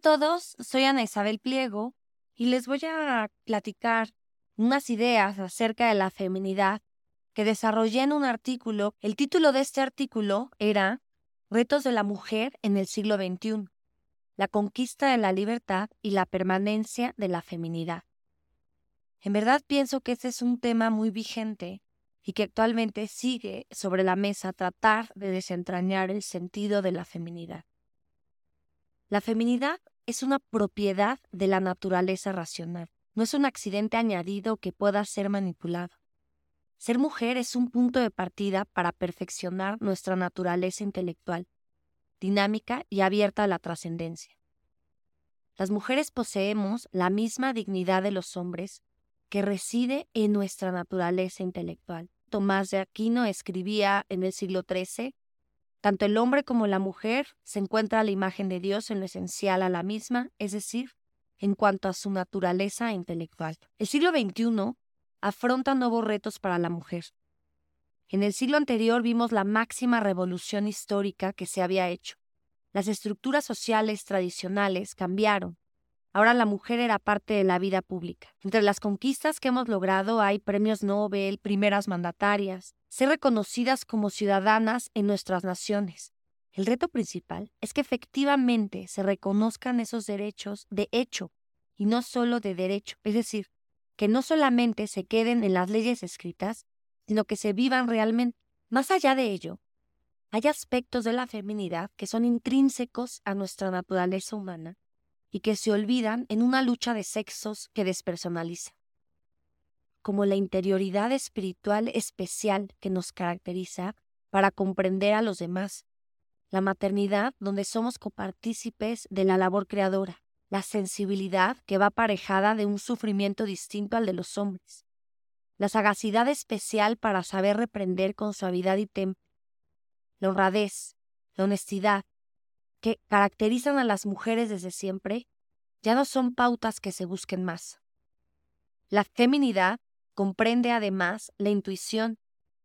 todos, soy Ana Isabel Pliego y les voy a platicar unas ideas acerca de la feminidad que desarrollé en un artículo. El título de este artículo era Retos de la mujer en el siglo XXI, la conquista de la libertad y la permanencia de la feminidad. En verdad pienso que este es un tema muy vigente y que actualmente sigue sobre la mesa tratar de desentrañar el sentido de la feminidad. La feminidad es una propiedad de la naturaleza racional, no es un accidente añadido que pueda ser manipulado. Ser mujer es un punto de partida para perfeccionar nuestra naturaleza intelectual, dinámica y abierta a la trascendencia. Las mujeres poseemos la misma dignidad de los hombres que reside en nuestra naturaleza intelectual. Tomás de Aquino escribía en el siglo XIII tanto el hombre como la mujer se encuentra a la imagen de Dios en lo esencial a la misma, es decir, en cuanto a su naturaleza intelectual. El siglo XXI afronta nuevos retos para la mujer. En el siglo anterior vimos la máxima revolución histórica que se había hecho. Las estructuras sociales tradicionales cambiaron. Ahora la mujer era parte de la vida pública. Entre las conquistas que hemos logrado hay premios Nobel, primeras mandatarias, ser reconocidas como ciudadanas en nuestras naciones. El reto principal es que efectivamente se reconozcan esos derechos de hecho y no solo de derecho, es decir, que no solamente se queden en las leyes escritas, sino que se vivan realmente. Más allá de ello, hay aspectos de la feminidad que son intrínsecos a nuestra naturaleza humana y que se olvidan en una lucha de sexos que despersonaliza. Como la interioridad espiritual especial que nos caracteriza para comprender a los demás, la maternidad donde somos copartícipes de la labor creadora, la sensibilidad que va aparejada de un sufrimiento distinto al de los hombres, la sagacidad especial para saber reprender con suavidad y temple, la honradez, la honestidad, que caracterizan a las mujeres desde siempre, ya no son pautas que se busquen más. La feminidad comprende además la intuición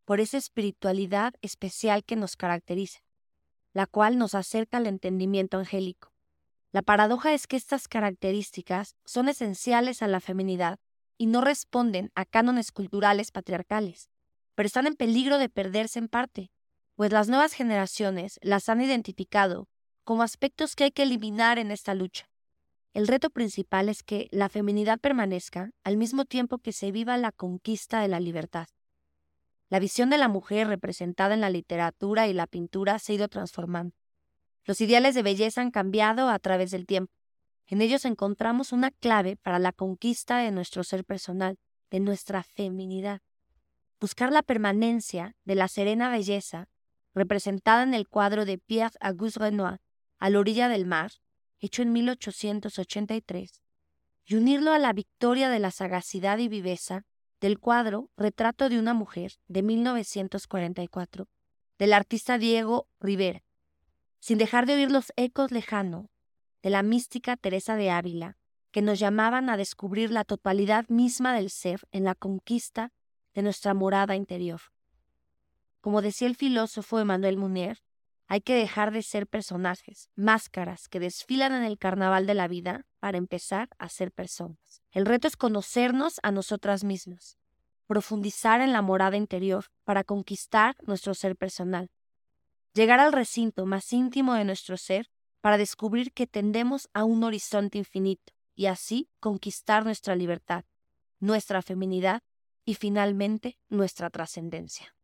por esa espiritualidad especial que nos caracteriza, la cual nos acerca al entendimiento angélico. La paradoja es que estas características son esenciales a la feminidad y no responden a cánones culturales patriarcales, pero están en peligro de perderse en parte, pues las nuevas generaciones las han identificado como aspectos que hay que eliminar en esta lucha. El reto principal es que la feminidad permanezca al mismo tiempo que se viva la conquista de la libertad. La visión de la mujer representada en la literatura y la pintura se ha ido transformando. Los ideales de belleza han cambiado a través del tiempo. En ellos encontramos una clave para la conquista de nuestro ser personal, de nuestra feminidad. Buscar la permanencia de la serena belleza, representada en el cuadro de Pierre Auguste Renoir, a la orilla del mar, hecho en 1883, y unirlo a la victoria de la sagacidad y viveza del cuadro Retrato de una mujer de 1944 del artista Diego Rivera, sin dejar de oír los ecos lejanos de la mística Teresa de Ávila, que nos llamaban a descubrir la totalidad misma del ser en la conquista de nuestra morada interior. Como decía el filósofo Emmanuel Munier, hay que dejar de ser personajes, máscaras que desfilan en el carnaval de la vida para empezar a ser personas. El reto es conocernos a nosotras mismas, profundizar en la morada interior para conquistar nuestro ser personal, llegar al recinto más íntimo de nuestro ser para descubrir que tendemos a un horizonte infinito y así conquistar nuestra libertad, nuestra feminidad y finalmente nuestra trascendencia.